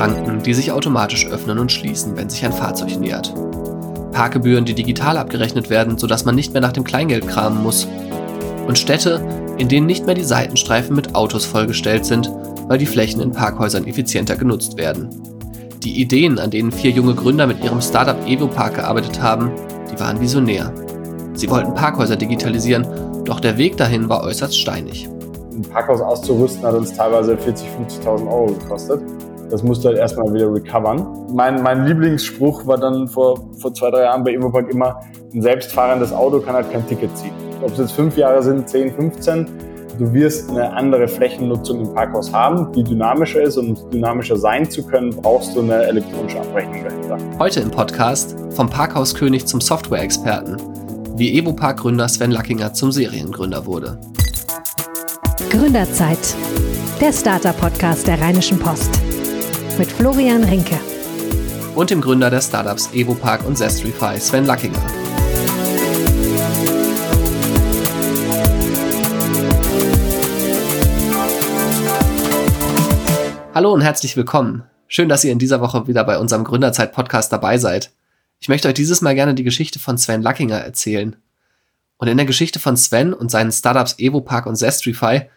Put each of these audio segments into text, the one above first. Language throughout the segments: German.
Schranken, die sich automatisch öffnen und schließen, wenn sich ein Fahrzeug nähert. Parkgebühren, die digital abgerechnet werden, sodass man nicht mehr nach dem Kleingeld kramen muss. Und Städte, in denen nicht mehr die Seitenstreifen mit Autos vollgestellt sind, weil die Flächen in Parkhäusern effizienter genutzt werden. Die Ideen, an denen vier junge Gründer mit ihrem Startup EvoPark gearbeitet haben, die waren visionär. Sie wollten Parkhäuser digitalisieren, doch der Weg dahin war äußerst steinig. Ein Parkhaus auszurüsten hat uns teilweise 40.000, 50.000 Euro gekostet. Das musst du halt erstmal wieder recovern. Mein, mein Lieblingsspruch war dann vor, vor zwei, drei Jahren bei EvoPark immer, ein selbstfahrendes Auto kann halt kein Ticket ziehen. Ob es jetzt fünf Jahre sind, 10, 15, du wirst eine andere Flächennutzung im Parkhaus haben, die dynamischer ist. Und um dynamischer sein zu können, brauchst du eine elektronische Abrechnung dahinter. Heute im Podcast vom Parkhauskönig zum Software-Experten, wie EvoPark-Gründer Sven Lackinger zum Seriengründer wurde. Gründerzeit, der Starter-Podcast der Rheinischen Post mit Florian Rinke. Und dem Gründer der Startups EvoPark und Zestrify, Sven Lackinger. Hallo und herzlich willkommen. Schön, dass ihr in dieser Woche wieder bei unserem Gründerzeit-Podcast dabei seid. Ich möchte euch dieses Mal gerne die Geschichte von Sven Lackinger erzählen. Und in der Geschichte von Sven und seinen Startups EvoPark und Zestrify,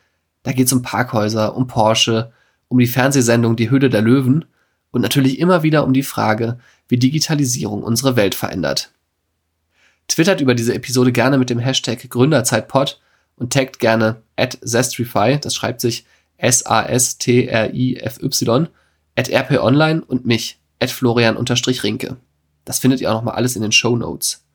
da geht es um Parkhäuser, um Porsche, um die Fernsehsendung Die Höhle der Löwen und natürlich immer wieder um die Frage, wie Digitalisierung unsere Welt verändert. Twittert über diese Episode gerne mit dem Hashtag Gründerzeitpod und taggt gerne at Zestrify, das schreibt sich S-A-S-T-R-I-F-Y, at rponline und mich, at florian-rinke. Das findet ihr auch nochmal alles in den Show Notes.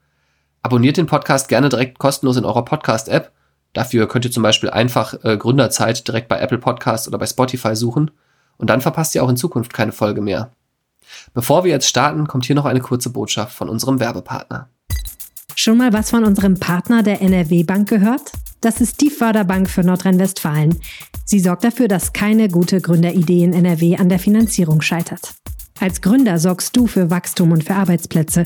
Abonniert den Podcast gerne direkt kostenlos in eurer Podcast-App Dafür könnt ihr zum Beispiel einfach äh, Gründerzeit direkt bei Apple Podcasts oder bei Spotify suchen und dann verpasst ihr auch in Zukunft keine Folge mehr. Bevor wir jetzt starten, kommt hier noch eine kurze Botschaft von unserem Werbepartner. Schon mal was von unserem Partner der NRW Bank gehört? Das ist die Förderbank für Nordrhein-Westfalen. Sie sorgt dafür, dass keine gute Gründeridee in NRW an der Finanzierung scheitert. Als Gründer sorgst du für Wachstum und für Arbeitsplätze.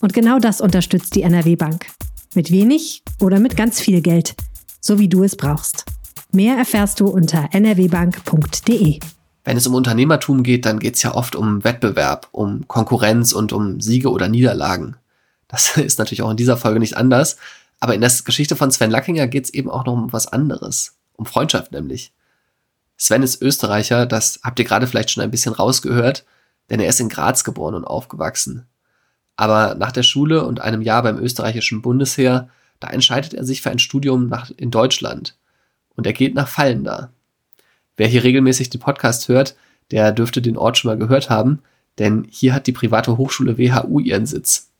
Und genau das unterstützt die NRW Bank. Mit wenig oder mit ganz viel Geld so wie du es brauchst. Mehr erfährst du unter nrwbank.de. Wenn es um Unternehmertum geht, dann geht es ja oft um Wettbewerb, um Konkurrenz und um Siege oder Niederlagen. Das ist natürlich auch in dieser Folge nicht anders, aber in der Geschichte von Sven Lackinger geht es eben auch noch um was anderes, um Freundschaft nämlich. Sven ist Österreicher, das habt ihr gerade vielleicht schon ein bisschen rausgehört, denn er ist in Graz geboren und aufgewachsen. Aber nach der Schule und einem Jahr beim österreichischen Bundesheer da entscheidet er sich für ein Studium nach, in Deutschland. Und er geht nach Fallenda. Wer hier regelmäßig den Podcast hört, der dürfte den Ort schon mal gehört haben, denn hier hat die private Hochschule WHU ihren Sitz.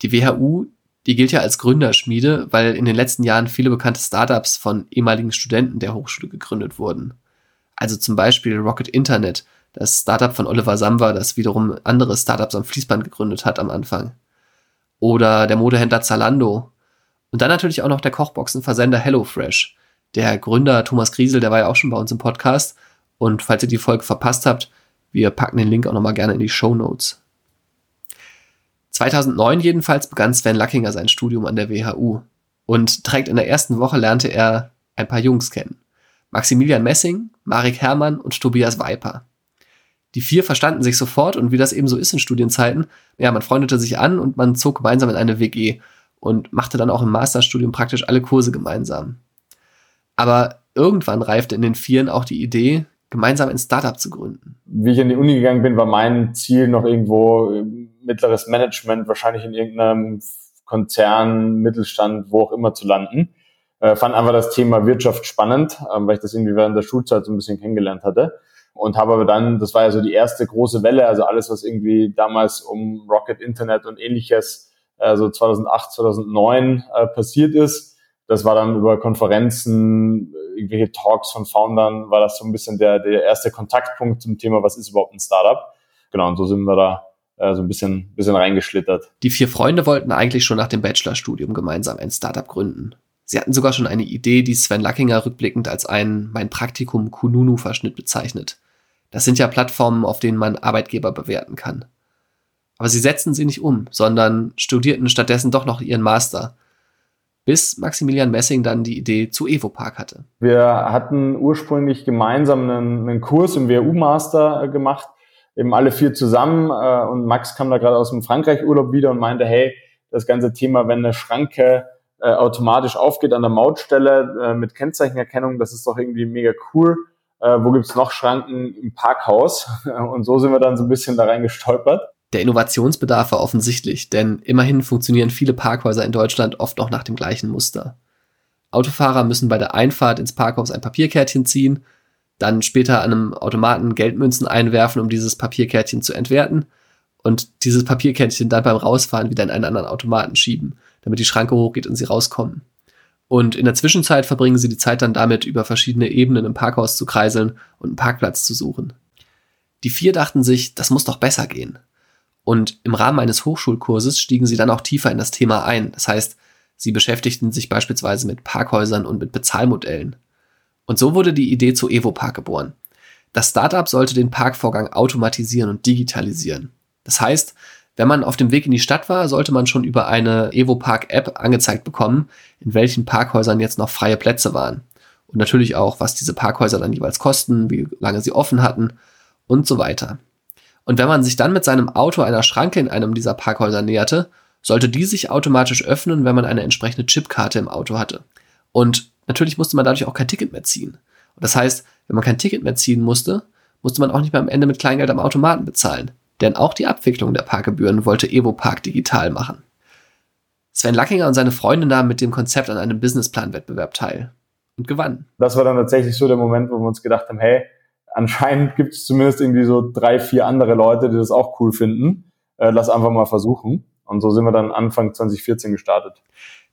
Die WHU, die gilt ja als Gründerschmiede, weil in den letzten Jahren viele bekannte Startups von ehemaligen Studenten der Hochschule gegründet wurden. Also zum Beispiel Rocket Internet, das Startup von Oliver Samba, das wiederum andere Startups am Fließband gegründet hat am Anfang. Oder der Modehändler Zalando, und dann natürlich auch noch der Kochboxenversender HelloFresh. Der Gründer Thomas Griesel, der war ja auch schon bei uns im Podcast. Und falls ihr die Folge verpasst habt, wir packen den Link auch nochmal gerne in die Show Notes. 2009 jedenfalls begann Sven Lackinger sein Studium an der WHU. Und direkt in der ersten Woche lernte er ein paar Jungs kennen. Maximilian Messing, Marek Herrmann und Tobias Weiper. Die vier verstanden sich sofort und wie das eben so ist in Studienzeiten, ja, man freundete sich an und man zog gemeinsam in eine WG und machte dann auch im Masterstudium praktisch alle Kurse gemeinsam. Aber irgendwann reifte in den Vieren auch die Idee, gemeinsam ein Startup zu gründen. Wie ich in die Uni gegangen bin, war mein Ziel noch irgendwo mittleres Management, wahrscheinlich in irgendeinem Konzern, Mittelstand, wo auch immer zu landen. Äh, fand einfach das Thema Wirtschaft spannend, äh, weil ich das irgendwie während der Schulzeit so ein bisschen kennengelernt hatte. Und habe aber dann, das war ja so die erste große Welle, also alles, was irgendwie damals um Rocket Internet und ähnliches also 2008, 2009 äh, passiert ist. Das war dann über Konferenzen, irgendwelche Talks von Foundern, war das so ein bisschen der, der erste Kontaktpunkt zum Thema, was ist überhaupt ein Startup. Genau, und so sind wir da äh, so ein bisschen, bisschen reingeschlittert. Die vier Freunde wollten eigentlich schon nach dem Bachelorstudium gemeinsam ein Startup gründen. Sie hatten sogar schon eine Idee, die Sven Lackinger rückblickend als ein mein Praktikum Kununu-Verschnitt bezeichnet. Das sind ja Plattformen, auf denen man Arbeitgeber bewerten kann. Aber sie setzten sie nicht um, sondern studierten stattdessen doch noch ihren Master. Bis Maximilian Messing dann die Idee zu Evopark hatte. Wir hatten ursprünglich gemeinsam einen, einen Kurs im WHU-Master gemacht, eben alle vier zusammen äh, und Max kam da gerade aus dem Frankreich-Urlaub wieder und meinte, hey, das ganze Thema, wenn eine Schranke äh, automatisch aufgeht an der Mautstelle äh, mit Kennzeichenerkennung, das ist doch irgendwie mega cool. Äh, wo gibt's noch Schranken im Parkhaus? Und so sind wir dann so ein bisschen da reingestolpert. Der Innovationsbedarf war offensichtlich, denn immerhin funktionieren viele Parkhäuser in Deutschland oft noch nach dem gleichen Muster. Autofahrer müssen bei der Einfahrt ins Parkhaus ein Papierkärtchen ziehen, dann später an einem Automaten Geldmünzen einwerfen, um dieses Papierkärtchen zu entwerten und dieses Papierkärtchen dann beim Rausfahren wieder in einen anderen Automaten schieben, damit die Schranke hochgeht und sie rauskommen. Und in der Zwischenzeit verbringen sie die Zeit dann damit, über verschiedene Ebenen im Parkhaus zu kreiseln und einen Parkplatz zu suchen. Die vier dachten sich, das muss doch besser gehen. Und im Rahmen eines Hochschulkurses stiegen sie dann auch tiefer in das Thema ein. Das heißt, sie beschäftigten sich beispielsweise mit Parkhäusern und mit Bezahlmodellen. Und so wurde die Idee zu EvoPark geboren. Das Startup sollte den Parkvorgang automatisieren und digitalisieren. Das heißt, wenn man auf dem Weg in die Stadt war, sollte man schon über eine EvoPark-App angezeigt bekommen, in welchen Parkhäusern jetzt noch freie Plätze waren. Und natürlich auch, was diese Parkhäuser dann jeweils kosten, wie lange sie offen hatten und so weiter. Und wenn man sich dann mit seinem Auto einer Schranke in einem dieser Parkhäuser näherte, sollte die sich automatisch öffnen, wenn man eine entsprechende Chipkarte im Auto hatte. Und natürlich musste man dadurch auch kein Ticket mehr ziehen. Und das heißt, wenn man kein Ticket mehr ziehen musste, musste man auch nicht mehr am Ende mit Kleingeld am Automaten bezahlen. Denn auch die Abwicklung der Parkgebühren wollte Evo Park digital machen. Sven Lackinger und seine Freunde nahmen mit dem Konzept an einem Businessplan-Wettbewerb teil und gewannen. Das war dann tatsächlich so der Moment, wo wir uns gedacht haben, hey, anscheinend gibt es zumindest irgendwie so drei, vier andere Leute, die das auch cool finden. Äh, lass einfach mal versuchen. Und so sind wir dann Anfang 2014 gestartet.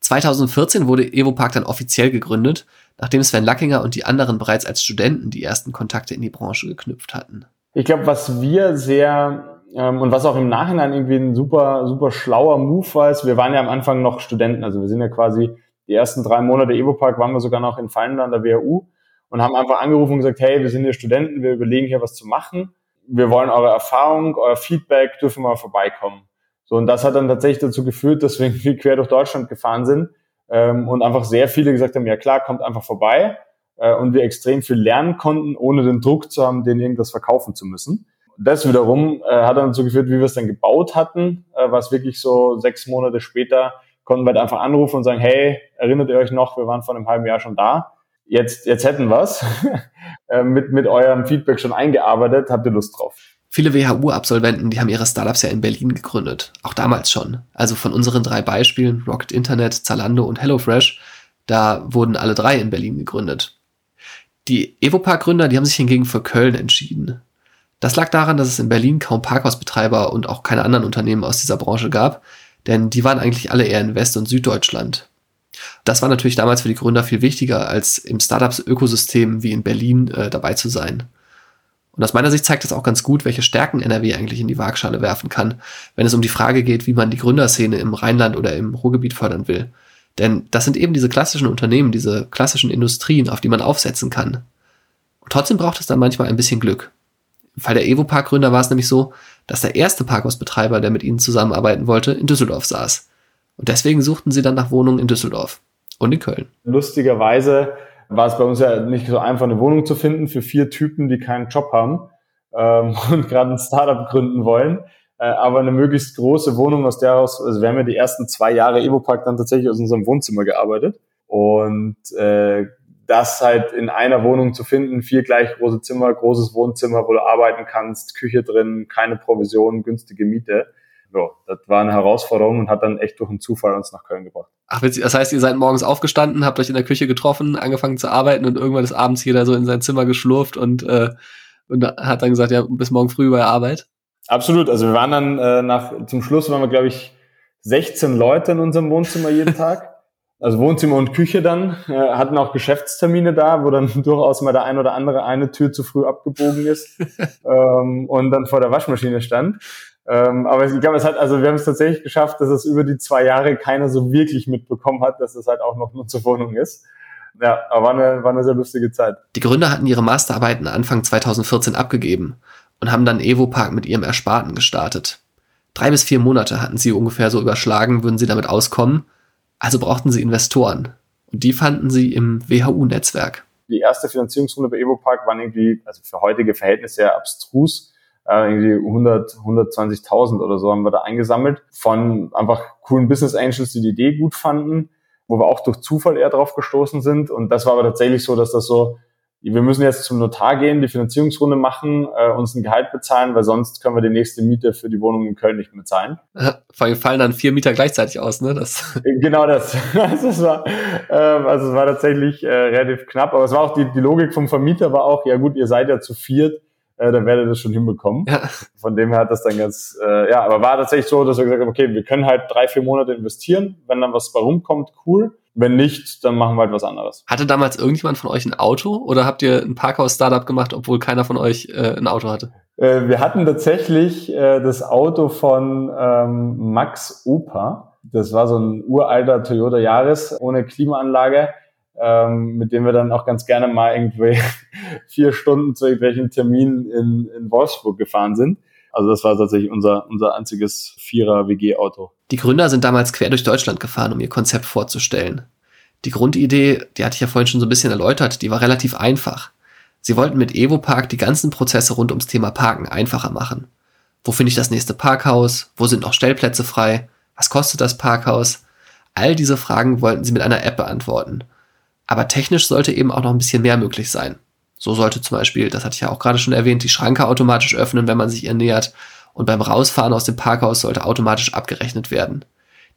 2014 wurde Evopark dann offiziell gegründet, nachdem Sven Lackinger und die anderen bereits als Studenten die ersten Kontakte in die Branche geknüpft hatten. Ich glaube, was wir sehr ähm, und was auch im Nachhinein irgendwie ein super, super schlauer Move war, ist, wir waren ja am Anfang noch Studenten, also wir sind ja quasi die ersten drei Monate Evopark waren wir sogar noch in Fallen an der WHU und haben einfach angerufen und gesagt, hey, wir sind hier Studenten, wir überlegen hier was zu machen. Wir wollen eure Erfahrung, euer Feedback, dürfen mal vorbeikommen. So, und das hat dann tatsächlich dazu geführt, dass wir irgendwie quer durch Deutschland gefahren sind ähm, und einfach sehr viele gesagt haben, ja klar, kommt einfach vorbei äh, und wir extrem viel lernen konnten, ohne den Druck zu haben, denen irgendwas verkaufen zu müssen. Das wiederum äh, hat dann dazu geführt, wie wir es dann gebaut hatten, äh, was wirklich so sechs Monate später konnten wir halt einfach anrufen und sagen, hey, erinnert ihr euch noch, wir waren vor einem halben Jahr schon da jetzt, jetzt hätten wir's äh, mit, mit eurem Feedback schon eingearbeitet. Habt ihr Lust drauf? Viele WHU-Absolventen, die haben ihre Startups ja in Berlin gegründet. Auch damals schon. Also von unseren drei Beispielen, Rocket Internet, Zalando und HelloFresh, da wurden alle drei in Berlin gegründet. Die Evopark-Gründer, die haben sich hingegen für Köln entschieden. Das lag daran, dass es in Berlin kaum Parkhausbetreiber und auch keine anderen Unternehmen aus dieser Branche gab, denn die waren eigentlich alle eher in West- und Süddeutschland. Das war natürlich damals für die Gründer viel wichtiger, als im Startups-Ökosystem wie in Berlin äh, dabei zu sein. Und aus meiner Sicht zeigt das auch ganz gut, welche Stärken NRW eigentlich in die Waagschale werfen kann, wenn es um die Frage geht, wie man die Gründerszene im Rheinland oder im Ruhrgebiet fördern will. Denn das sind eben diese klassischen Unternehmen, diese klassischen Industrien, auf die man aufsetzen kann. Und trotzdem braucht es dann manchmal ein bisschen Glück. Im Fall der Evo-Park-Gründer war es nämlich so, dass der erste Parkhausbetreiber, der mit ihnen zusammenarbeiten wollte, in Düsseldorf saß. Und deswegen suchten sie dann nach Wohnungen in Düsseldorf und in Köln. Lustigerweise war es bei uns ja nicht so einfach, eine Wohnung zu finden für vier Typen, die keinen Job haben ähm, und gerade ein Startup gründen wollen. Äh, aber eine möglichst große Wohnung, aus der aus, also wir haben ja die ersten zwei Jahre Evopark dann tatsächlich aus unserem Wohnzimmer gearbeitet. Und äh, das halt in einer Wohnung zu finden, vier gleich große Zimmer, großes Wohnzimmer, wo du arbeiten kannst, Küche drin, keine Provision, günstige Miete ja, das war eine Herausforderung und hat dann echt durch einen Zufall uns nach Köln gebracht. Ach, das heißt, ihr seid morgens aufgestanden, habt euch in der Küche getroffen, angefangen zu arbeiten und irgendwann ist abends jeder so in sein Zimmer geschlurft und, äh, und hat dann gesagt, ja, bis morgen früh bei Arbeit? Absolut. Also wir waren dann äh, nach, zum Schluss waren wir, glaube ich, 16 Leute in unserem Wohnzimmer jeden Tag. Also Wohnzimmer und Küche dann, äh, hatten auch Geschäftstermine da, wo dann durchaus mal der ein oder andere eine Tür zu früh abgebogen ist ähm, und dann vor der Waschmaschine stand. Ähm, aber ich glaube, es hat, also wir haben es tatsächlich geschafft, dass es über die zwei Jahre keiner so wirklich mitbekommen hat, dass es halt auch noch Nutzerwohnung ist. Ja, aber war eine, war eine sehr lustige Zeit. Die Gründer hatten ihre Masterarbeiten Anfang 2014 abgegeben und haben dann Evopark mit ihrem Ersparten gestartet. Drei bis vier Monate hatten sie ungefähr so überschlagen, würden sie damit auskommen. Also brauchten sie Investoren. Und die fanden sie im WHU-Netzwerk. Die erste Finanzierungsrunde bei Evopark war irgendwie, also für heutige Verhältnisse sehr abstrus äh, irgendwie 100, 120.000 oder so haben wir da eingesammelt von einfach coolen Business Angels, die die Idee gut fanden, wo wir auch durch Zufall eher drauf gestoßen sind. Und das war aber tatsächlich so, dass das so wir müssen jetzt zum Notar gehen, die Finanzierungsrunde machen, äh, uns ein Gehalt bezahlen, weil sonst können wir die nächste Miete für die Wohnung in Köln nicht mehr zahlen. Vor allem fallen dann vier Mieter gleichzeitig aus, ne? Das genau das. Also es war, äh, also es war tatsächlich äh, relativ knapp, aber es war auch die, die Logik vom Vermieter war auch, ja gut, ihr seid ja zu viert, äh, dann werdet ihr das schon hinbekommen. Ja. Von dem her hat das dann ganz, äh, ja, aber war tatsächlich so, dass wir gesagt haben, okay, wir können halt drei, vier Monate investieren, wenn dann was bei rumkommt, cool. Wenn nicht, dann machen wir halt was anderes. Hatte damals irgendjemand von euch ein Auto oder habt ihr ein Parkhaus-Startup gemacht, obwohl keiner von euch äh, ein Auto hatte? Äh, wir hatten tatsächlich äh, das Auto von ähm, Max Opa. Das war so ein uralter Toyota Yaris ohne Klimaanlage, ähm, mit dem wir dann auch ganz gerne mal irgendwie vier Stunden zu irgendwelchen Terminen in, in Wolfsburg gefahren sind. Also das war tatsächlich unser, unser einziges Vierer-WG-Auto. Die Gründer sind damals quer durch Deutschland gefahren, um ihr Konzept vorzustellen. Die Grundidee, die hatte ich ja vorhin schon so ein bisschen erläutert, die war relativ einfach. Sie wollten mit EvoPark die ganzen Prozesse rund ums Thema Parken einfacher machen. Wo finde ich das nächste Parkhaus? Wo sind noch Stellplätze frei? Was kostet das Parkhaus? All diese Fragen wollten sie mit einer App beantworten. Aber technisch sollte eben auch noch ein bisschen mehr möglich sein. So sollte zum Beispiel, das hatte ich ja auch gerade schon erwähnt, die Schranke automatisch öffnen, wenn man sich ihr nähert. Und beim Rausfahren aus dem Parkhaus sollte automatisch abgerechnet werden.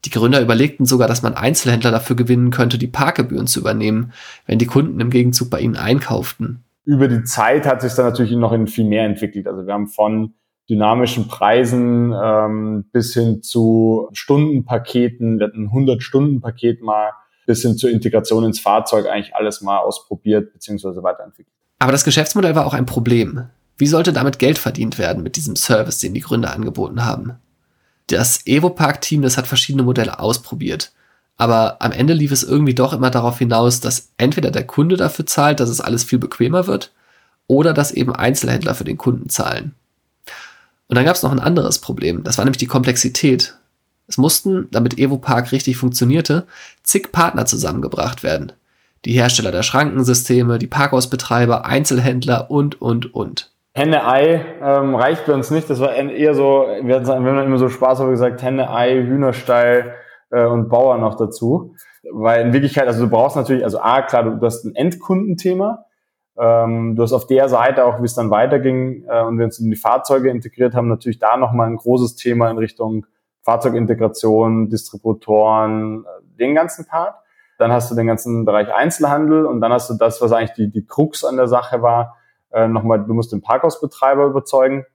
Die Gründer überlegten sogar, dass man Einzelhändler dafür gewinnen könnte, die Parkgebühren zu übernehmen, wenn die Kunden im Gegenzug bei ihnen einkauften. Über die Zeit hat sich dann natürlich noch in viel mehr entwickelt. Also wir haben von dynamischen Preisen ähm, bis hin zu Stundenpaketen, wir hatten ein 100-Stunden-Paket mal, bis hin zur Integration ins Fahrzeug eigentlich alles mal ausprobiert bzw. weiterentwickelt. Aber das Geschäftsmodell war auch ein Problem. Wie sollte damit Geld verdient werden mit diesem Service, den die Gründer angeboten haben? Das Evopark-Team, das hat verschiedene Modelle ausprobiert. Aber am Ende lief es irgendwie doch immer darauf hinaus, dass entweder der Kunde dafür zahlt, dass es alles viel bequemer wird, oder dass eben Einzelhändler für den Kunden zahlen. Und dann gab es noch ein anderes Problem, das war nämlich die Komplexität. Es mussten, damit Evopark richtig funktionierte, zig Partner zusammengebracht werden die Hersteller der Schrankensysteme, die Parkhausbetreiber, Einzelhändler und, und, und. Henne-Ei ähm, reicht bei uns nicht. Das war eher so, wir haben immer so Spaß aber gesagt, Henne-Ei, Hühnerstall äh, und Bauer noch dazu. Weil in Wirklichkeit, also du brauchst natürlich, also A, klar, du, du hast ein Endkundenthema. Ähm, du hast auf der Seite auch, wie es dann weiterging äh, und wir uns in die Fahrzeuge integriert haben, natürlich da nochmal ein großes Thema in Richtung Fahrzeugintegration, Distributoren, äh, den ganzen Part. Dann hast du den ganzen Bereich Einzelhandel und dann hast du das, was eigentlich die, die Krux an der Sache war, äh, nochmal, du musst den Parkhausbetreiber überzeugen,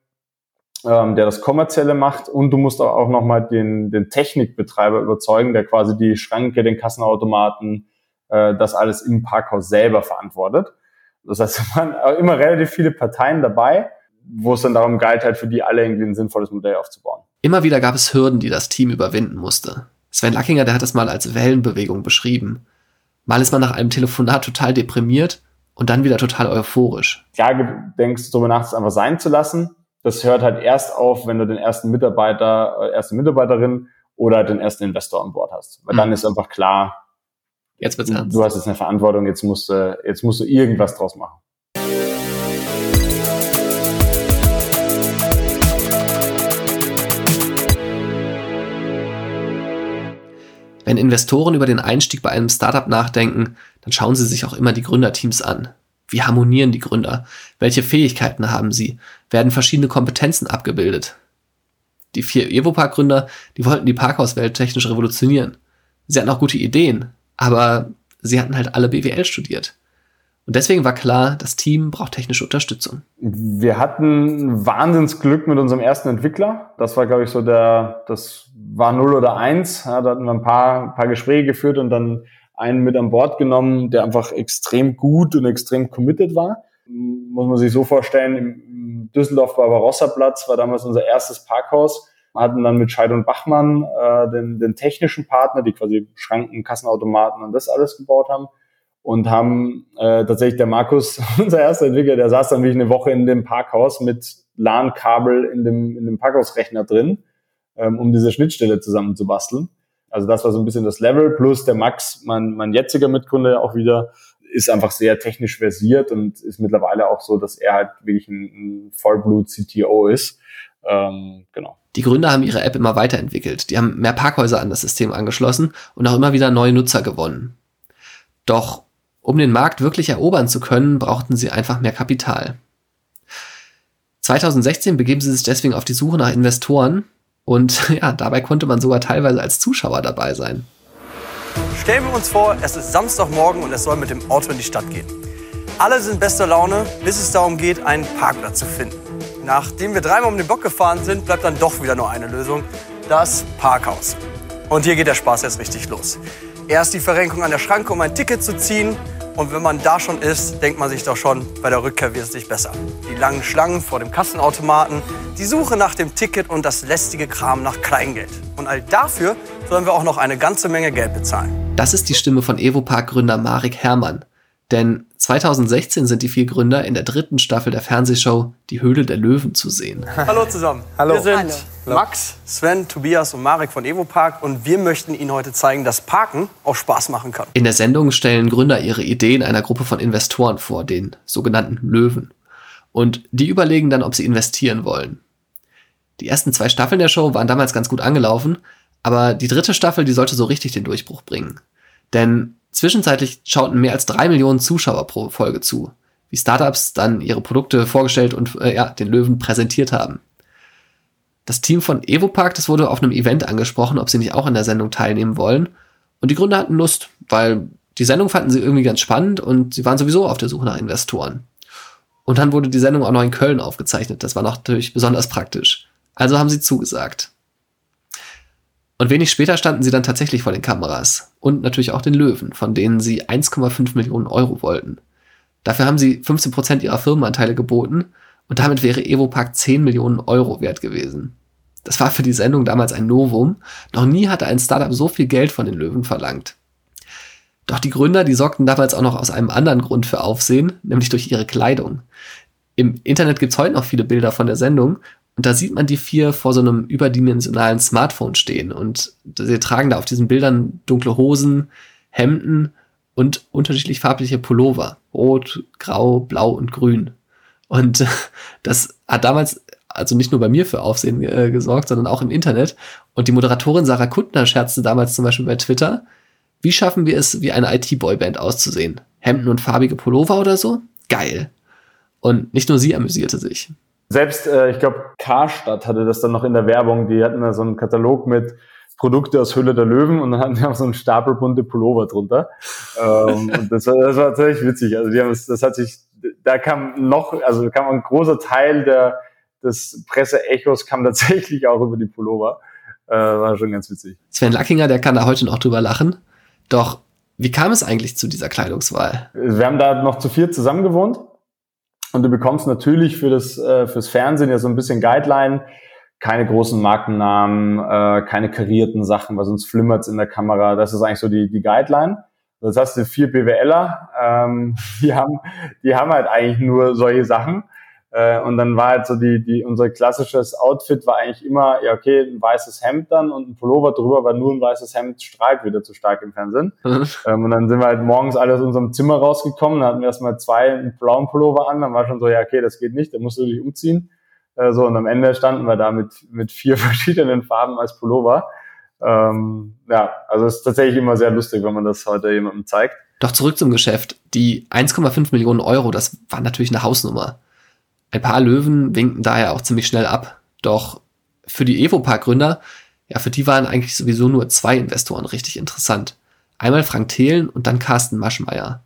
ähm, der das Kommerzielle macht und du musst auch nochmal den, den Technikbetreiber überzeugen, der quasi die Schranke, den Kassenautomaten, äh, das alles im Parkhaus selber verantwortet. Das heißt, waren immer relativ viele Parteien dabei, wo es dann darum galt, halt für die alle irgendwie ein sinnvolles Modell aufzubauen. Immer wieder gab es Hürden, die das Team überwinden musste. Sven Lackinger, der hat das mal als Wellenbewegung beschrieben. Mal ist man nach einem Telefonat total deprimiert und dann wieder total euphorisch. Ja, denkst du darüber nach, es einfach sein zu lassen. Das hört halt erst auf, wenn du den ersten Mitarbeiter, äh, erste Mitarbeiterin oder den ersten Investor an Bord hast. Weil mhm. dann ist einfach klar, jetzt wird's ernst. du hast jetzt eine Verantwortung, jetzt musst du, jetzt musst du irgendwas draus machen. Wenn Investoren über den Einstieg bei einem Startup nachdenken, dann schauen sie sich auch immer die Gründerteams an. Wie harmonieren die Gründer? Welche Fähigkeiten haben sie? Werden verschiedene Kompetenzen abgebildet? Die vier Evopark-Gründer, die wollten die Parkhauswelt technisch revolutionieren. Sie hatten auch gute Ideen, aber sie hatten halt alle BWL studiert. Und deswegen war klar, das Team braucht technische Unterstützung. Wir hatten Wahnsinnsglück mit unserem ersten Entwickler. Das war, glaube ich, so der, das war null oder eins. Ja, da hatten wir ein paar, paar Gespräche geführt und dann einen mit an Bord genommen, der einfach extrem gut und extrem committed war. Muss man sich so vorstellen, im Düsseldorf Barbarossa-Platz war damals unser erstes Parkhaus. Wir hatten dann mit Scheid und Bachmann äh, den, den technischen Partner, die quasi Schranken, Kassenautomaten und das alles gebaut haben und haben äh, tatsächlich der Markus, unser erster Entwickler, der saß dann wirklich eine Woche in dem Parkhaus mit LAN-Kabel in dem, in dem Parkhausrechner drin, ähm, um diese Schnittstelle zusammenzubasteln. Also das war so ein bisschen das Level, plus der Max, mein, mein jetziger Mitgründer auch wieder, ist einfach sehr technisch versiert und ist mittlerweile auch so, dass er halt wirklich ein, ein Vollblut-CTO ist. Ähm, genau. Die Gründer haben ihre App immer weiterentwickelt. Die haben mehr Parkhäuser an das System angeschlossen und auch immer wieder neue Nutzer gewonnen. Doch um den Markt wirklich erobern zu können, brauchten sie einfach mehr Kapital. 2016 begeben sie sich deswegen auf die Suche nach Investoren und ja, dabei konnte man sogar teilweise als Zuschauer dabei sein. Stellen wir uns vor, es ist Samstagmorgen und es soll mit dem Auto in die Stadt gehen. Alle sind bester Laune, bis es darum geht, einen Parkplatz zu finden. Nachdem wir dreimal um den Block gefahren sind, bleibt dann doch wieder nur eine Lösung, das Parkhaus. Und hier geht der Spaß jetzt richtig los. Erst die Verrenkung an der Schranke, um ein Ticket zu ziehen. Und wenn man da schon ist, denkt man sich doch schon, bei der Rückkehr wird es nicht besser. Die langen Schlangen vor dem Kassenautomaten, die Suche nach dem Ticket und das lästige Kram nach Kleingeld. Und all dafür sollen wir auch noch eine ganze Menge Geld bezahlen. Das ist die Stimme von Evopark-Gründer Marek Herrmann. Denn 2016 sind die vier Gründer in der dritten Staffel der Fernsehshow Die Höhle der Löwen zu sehen. Hallo zusammen. Hallo. Wir sind Hallo. Max, Sven, Tobias und Marek von Evopark und wir möchten Ihnen heute zeigen, dass Parken auch Spaß machen kann. In der Sendung stellen Gründer ihre Ideen einer Gruppe von Investoren vor, den sogenannten Löwen. Und die überlegen dann, ob sie investieren wollen. Die ersten zwei Staffeln der Show waren damals ganz gut angelaufen, aber die dritte Staffel, die sollte so richtig den Durchbruch bringen. Denn zwischenzeitlich schauten mehr als drei Millionen Zuschauer pro Folge zu, wie Startups dann ihre Produkte vorgestellt und äh, ja, den Löwen präsentiert haben. Das Team von Evopark, das wurde auf einem Event angesprochen, ob sie nicht auch in der Sendung teilnehmen wollen. Und die Gründer hatten Lust, weil die Sendung fanden sie irgendwie ganz spannend und sie waren sowieso auf der Suche nach Investoren. Und dann wurde die Sendung auch noch in Köln aufgezeichnet. Das war natürlich besonders praktisch. Also haben sie zugesagt. Und wenig später standen sie dann tatsächlich vor den Kameras und natürlich auch den Löwen, von denen sie 1,5 Millionen Euro wollten. Dafür haben sie 15 Prozent ihrer Firmenanteile geboten und damit wäre Evopark 10 Millionen Euro wert gewesen. Das war für die Sendung damals ein Novum. Noch nie hatte ein Startup so viel Geld von den Löwen verlangt. Doch die Gründer, die sorgten damals auch noch aus einem anderen Grund für Aufsehen, nämlich durch ihre Kleidung. Im Internet gibt's heute noch viele Bilder von der Sendung und da sieht man die vier vor so einem überdimensionalen Smartphone stehen und sie tragen da auf diesen Bildern dunkle Hosen, Hemden und unterschiedlich farbliche Pullover. Rot, grau, blau und grün. Und das hat damals also nicht nur bei mir für Aufsehen äh, gesorgt, sondern auch im Internet. Und die Moderatorin Sarah Kuttner scherzte damals zum Beispiel bei Twitter, wie schaffen wir es, wie eine IT-Boyband auszusehen? Hemden und farbige Pullover oder so? Geil. Und nicht nur sie amüsierte sich. Selbst, äh, ich glaube, Karstadt hatte das dann noch in der Werbung. Die hatten da so einen Katalog mit Produkte aus Höhle der Löwen und dann hatten die auch so einen Stapel bunte Pullover drunter. ähm, und das, das war tatsächlich witzig. Also die haben es, das hat sich, da kam noch, also kam ein großer Teil der, des Presseechos kam tatsächlich auch über die Pullover. Äh, war schon ganz witzig. Sven Lackinger, der kann da heute noch drüber lachen. Doch wie kam es eigentlich zu dieser Kleidungswahl? Wir haben da noch zu viert zusammen gewohnt und du bekommst natürlich für das äh, fürs Fernsehen ja so ein bisschen Guideline, keine großen Markennamen, äh, keine karierten Sachen, weil sonst flimmert's in der Kamera. Das ist eigentlich so die, die Guideline. Das hast du vier BWLer, ähm, die haben, die haben halt eigentlich nur solche Sachen. Äh, und dann war halt so die, die, unser klassisches Outfit war eigentlich immer, ja, okay, ein weißes Hemd dann und ein Pullover drüber, weil nur ein weißes Hemd strahlt wieder zu stark im Fernsehen. Mhm. Ähm, und dann sind wir halt morgens alle aus unserem Zimmer rausgekommen, dann hatten wir erstmal zwei einen blauen Pullover an, dann war schon so, ja, okay, das geht nicht, da musst du dich umziehen. Äh, so, und am Ende standen wir da mit, mit vier verschiedenen Farben als Pullover. Ähm, ja, also es ist tatsächlich immer sehr lustig, wenn man das heute jemandem zeigt. Doch zurück zum Geschäft. Die 1,5 Millionen Euro, das war natürlich eine Hausnummer. Ein paar Löwen winkten daher auch ziemlich schnell ab. Doch für die Evopark-Gründer, ja, für die waren eigentlich sowieso nur zwei Investoren richtig interessant. Einmal Frank Thelen und dann Carsten Maschmeyer.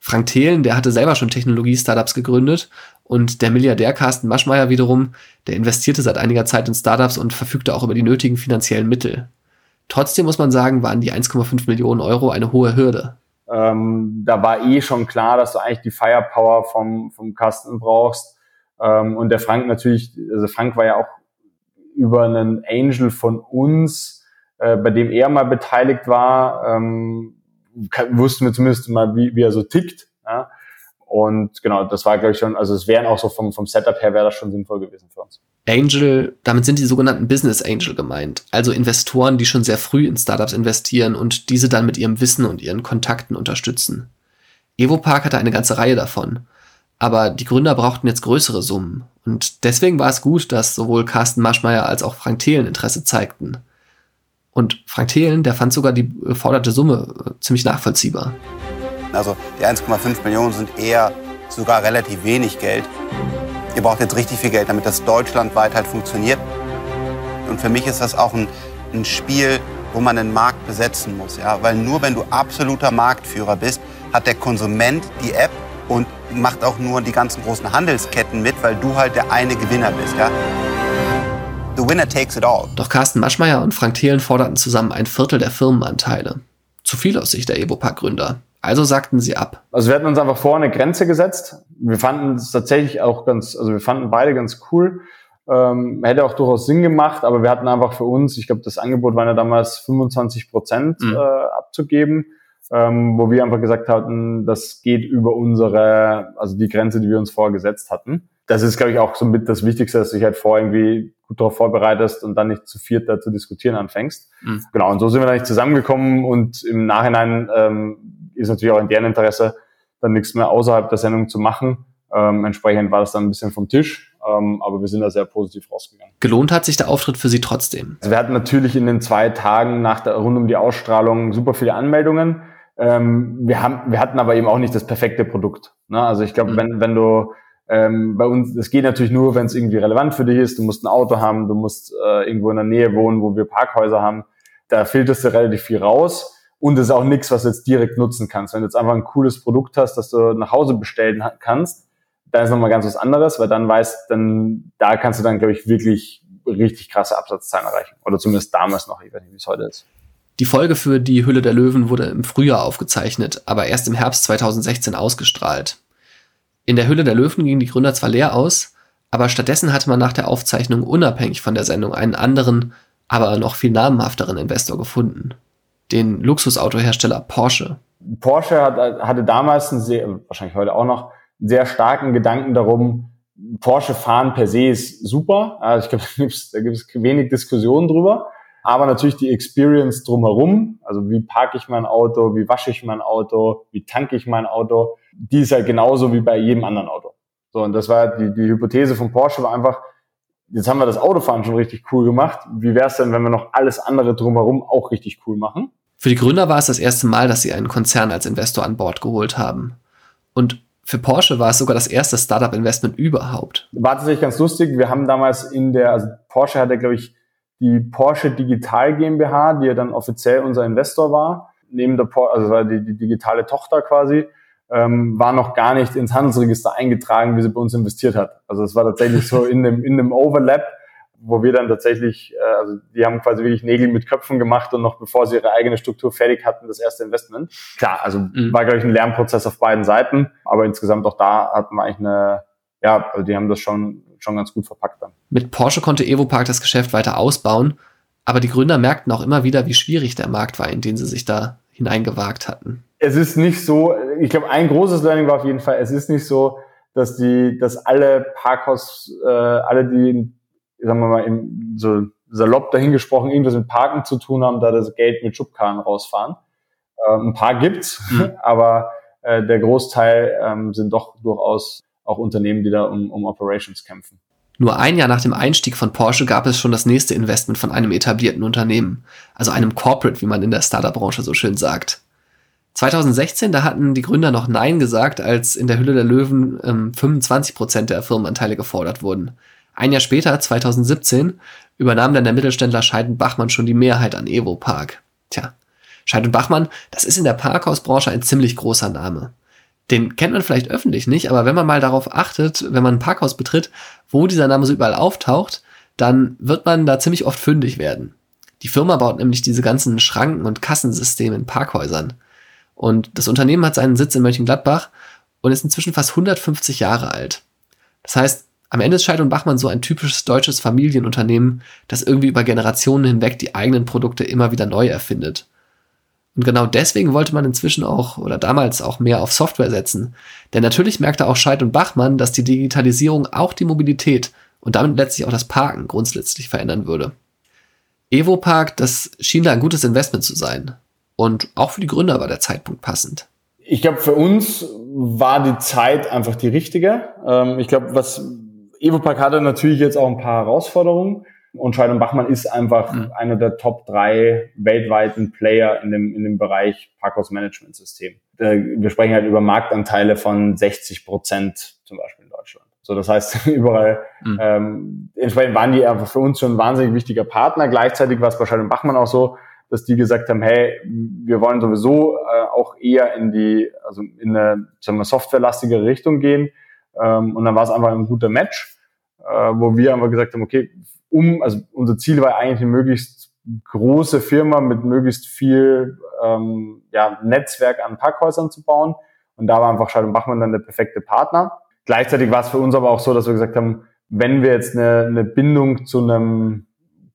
Frank Thelen, der hatte selber schon Technologie-Startups gegründet und der Milliardär Carsten Maschmeyer wiederum, der investierte seit einiger Zeit in Startups und verfügte auch über die nötigen finanziellen Mittel. Trotzdem muss man sagen, waren die 1,5 Millionen Euro eine hohe Hürde. Ähm, da war eh schon klar, dass du eigentlich die Firepower vom, vom Carsten brauchst. Ähm, und der Frank natürlich, also Frank war ja auch über einen Angel von uns, äh, bei dem er mal beteiligt war, ähm, wussten wir zumindest mal, wie, wie er so tickt. Ja? Und genau, das war, glaube ich, schon, also es wären auch so vom, vom Setup her wäre das schon sinnvoll gewesen für uns. Angel, damit sind die sogenannten Business Angel gemeint, also Investoren, die schon sehr früh in Startups investieren und diese dann mit ihrem Wissen und ihren Kontakten unterstützen. Evopark hatte eine ganze Reihe davon. Aber die Gründer brauchten jetzt größere Summen. Und deswegen war es gut, dass sowohl Carsten Maschmeyer als auch Frank Thelen Interesse zeigten. Und Frank Thelen, der fand sogar die geforderte Summe äh, ziemlich nachvollziehbar. Also die 1,5 Millionen sind eher sogar relativ wenig Geld. Ihr braucht jetzt richtig viel Geld, damit das deutschlandweit halt funktioniert. Und für mich ist das auch ein, ein Spiel, wo man den Markt besetzen muss. Ja? Weil nur wenn du absoluter Marktführer bist, hat der Konsument die App und macht auch nur die ganzen großen Handelsketten mit, weil du halt der eine Gewinner bist. Ja? The winner takes it all. Doch Carsten Maschmeyer und Frank Thelen forderten zusammen ein Viertel der Firmenanteile. Zu viel aus Sicht der Evopark-Gründer. Also sagten sie ab. Also wir hatten uns einfach vor eine Grenze gesetzt. Wir fanden es tatsächlich auch ganz, also wir fanden beide ganz cool. Ähm, hätte auch durchaus Sinn gemacht, aber wir hatten einfach für uns, ich glaube, das Angebot war ja damals 25 Prozent mhm. äh, abzugeben, ähm, wo wir einfach gesagt hatten, das geht über unsere, also die Grenze, die wir uns vorgesetzt hatten. Das ist, glaube ich, auch so mit das Wichtigste, dass du dich halt vor irgendwie gut darauf vorbereitest und dann nicht zu viert da zu diskutieren anfängst. Mhm. Genau, und so sind wir dann nicht zusammengekommen und im Nachhinein ähm, ist natürlich auch in deren Interesse, dann nichts mehr außerhalb der Sendung zu machen. Ähm, entsprechend war das dann ein bisschen vom Tisch, ähm, aber wir sind da sehr positiv rausgegangen. Gelohnt hat sich der Auftritt für Sie trotzdem. Also wir hatten natürlich in den zwei Tagen nach der, rund um die Ausstrahlung super viele Anmeldungen. Ähm, wir, haben, wir hatten aber eben auch nicht das perfekte Produkt. Ne? Also ich glaube, mhm. wenn, wenn du ähm, bei uns, das geht natürlich nur, wenn es irgendwie relevant für dich ist. Du musst ein Auto haben, du musst äh, irgendwo in der Nähe wohnen, wo wir Parkhäuser haben. Da filterst du relativ viel raus. Und es ist auch nichts, was du jetzt direkt nutzen kannst. Wenn du jetzt einfach ein cooles Produkt hast, das du nach Hause bestellen kannst, dann ist nochmal ganz was anderes, weil dann weißt, dann, da kannst du dann, glaube ich, wirklich richtig krasse Absatzzahlen erreichen. Oder zumindest damals noch, ich weiß nicht, wie es heute ist. Die Folge für die Hülle der Löwen wurde im Frühjahr aufgezeichnet, aber erst im Herbst 2016 ausgestrahlt. In der Hülle der Löwen gingen die Gründer zwar leer aus, aber stattdessen hatte man nach der Aufzeichnung unabhängig von der Sendung einen anderen, aber noch viel namhafteren Investor gefunden. Den Luxusautohersteller Porsche. Porsche hat, hatte damals, sehr, wahrscheinlich heute auch noch, einen sehr starken Gedanken darum, Porsche fahren per se ist super. Also ich glaube, da gibt es wenig Diskussionen drüber. Aber natürlich die Experience drumherum, also wie parke ich mein Auto, wie wasche ich mein Auto, wie tanke ich mein Auto, die ist halt genauso wie bei jedem anderen Auto. So, und das war die, die Hypothese von Porsche war einfach, jetzt haben wir das Autofahren schon richtig cool gemacht. Wie wäre es denn, wenn wir noch alles andere drumherum auch richtig cool machen? Für die Gründer war es das erste Mal, dass sie einen Konzern als Investor an Bord geholt haben. Und für Porsche war es sogar das erste Startup-Investment überhaupt. War tatsächlich ganz lustig. Wir haben damals in der, also Porsche hatte, glaube ich, die Porsche Digital GmbH, die ja dann offiziell unser Investor war, neben der Porsche, also war die, die digitale Tochter quasi, ähm, war noch gar nicht ins Handelsregister eingetragen, wie sie bei uns investiert hat. Also es war tatsächlich so in dem, in dem Overlap, wo wir dann tatsächlich, äh, also die haben quasi wirklich Nägel mit Köpfen gemacht und noch bevor sie ihre eigene Struktur fertig hatten, das erste Investment. Klar, also mhm. war, glaube ich, ein Lernprozess auf beiden Seiten, aber insgesamt auch da hatten wir eigentlich eine, ja, also die haben das schon schon ganz gut verpackt dann. Mit Porsche konnte Evopark das Geschäft weiter ausbauen, aber die Gründer merkten auch immer wieder, wie schwierig der Markt war, in den sie sich da hineingewagt hatten. Es ist nicht so, ich glaube, ein großes Learning war auf jeden Fall, es ist nicht so, dass die, dass alle Parkhaus, äh, alle, die, sagen wir mal, im, so salopp dahingesprochen, irgendwas mit Parken zu tun haben, da das Geld mit Schubkarren rausfahren. Ähm, ein paar gibt's, mhm. aber äh, der Großteil ähm, sind doch durchaus auch Unternehmen, die da um, um Operations kämpfen. Nur ein Jahr nach dem Einstieg von Porsche gab es schon das nächste Investment von einem etablierten Unternehmen, also einem Corporate, wie man in der Startup-Branche so schön sagt. 2016, da hatten die Gründer noch Nein gesagt, als in der Hülle der Löwen ähm, 25 Prozent der Firmenanteile gefordert wurden. Ein Jahr später, 2017, übernahm dann der Mittelständler Scheiden Bachmann schon die Mehrheit an Evo Park. Tja, Scheiden Bachmann, das ist in der Parkhausbranche ein ziemlich großer Name den kennt man vielleicht öffentlich nicht, aber wenn man mal darauf achtet, wenn man ein Parkhaus betritt, wo dieser Name so überall auftaucht, dann wird man da ziemlich oft fündig werden. Die Firma baut nämlich diese ganzen Schranken und Kassensysteme in Parkhäusern. Und das Unternehmen hat seinen Sitz in Mönchengladbach und ist inzwischen fast 150 Jahre alt. Das heißt, am Ende ist Scheid und Bachmann so ein typisches deutsches Familienunternehmen, das irgendwie über Generationen hinweg die eigenen Produkte immer wieder neu erfindet. Und genau deswegen wollte man inzwischen auch oder damals auch mehr auf Software setzen. Denn natürlich merkte auch Scheid und Bachmann, dass die Digitalisierung auch die Mobilität und damit letztlich auch das Parken grundsätzlich verändern würde. Evopark, das schien da ein gutes Investment zu sein. Und auch für die Gründer war der Zeitpunkt passend. Ich glaube, für uns war die Zeit einfach die richtige. Ähm, ich glaube, was Evopark hatte natürlich jetzt auch ein paar Herausforderungen. Und Scheidung Bachmann ist einfach mhm. einer der Top drei weltweiten Player in dem, in dem Bereich Parkhaus-Management-System. Äh, wir sprechen halt über Marktanteile von 60 Prozent zum Beispiel in Deutschland. So, das heißt, überall, mhm. ähm, entsprechend waren die einfach für uns schon ein wahnsinnig wichtiger Partner. Gleichzeitig war es bei Scheidung Bachmann auch so, dass die gesagt haben, hey, wir wollen sowieso äh, auch eher in die, also in eine, sagen wir, softwarelastigere Richtung gehen. Ähm, und dann war es einfach ein guter Match, äh, wo wir einfach gesagt haben, okay, um, also unser Ziel war eigentlich eine möglichst große Firma mit möglichst viel ähm, ja, Netzwerk an Parkhäusern zu bauen. Und da war einfach Scheidung Bachmann dann der perfekte Partner. Gleichzeitig war es für uns aber auch so, dass wir gesagt haben, wenn wir jetzt eine, eine Bindung zu einem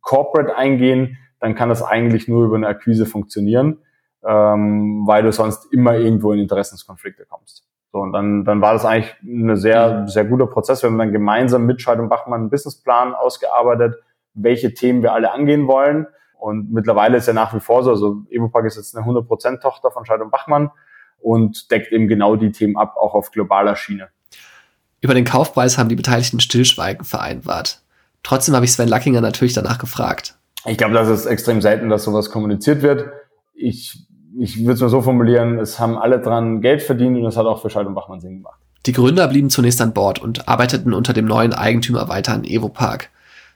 Corporate eingehen, dann kann das eigentlich nur über eine Akquise funktionieren, ähm, weil du sonst immer irgendwo in Interessenskonflikte kommst. So, und dann, dann war das eigentlich ein sehr, sehr guter Prozess. Wir haben dann gemeinsam mit Scheid und Bachmann einen Businessplan ausgearbeitet, welche Themen wir alle angehen wollen. Und mittlerweile ist ja nach wie vor so, also Evopark ist jetzt eine 100% Tochter von Scheid und Bachmann und deckt eben genau die Themen ab, auch auf globaler Schiene. Über den Kaufpreis haben die Beteiligten Stillschweigen vereinbart. Trotzdem habe ich Sven Lackinger natürlich danach gefragt. Ich glaube, das ist extrem selten, dass sowas kommuniziert wird. Ich ich würde es mal so formulieren, es haben alle dran Geld verdient und es hat auch für Scheid und Bachmann Sinn gemacht. Die Gründer blieben zunächst an Bord und arbeiteten unter dem neuen Eigentümer weiter an Evo Park.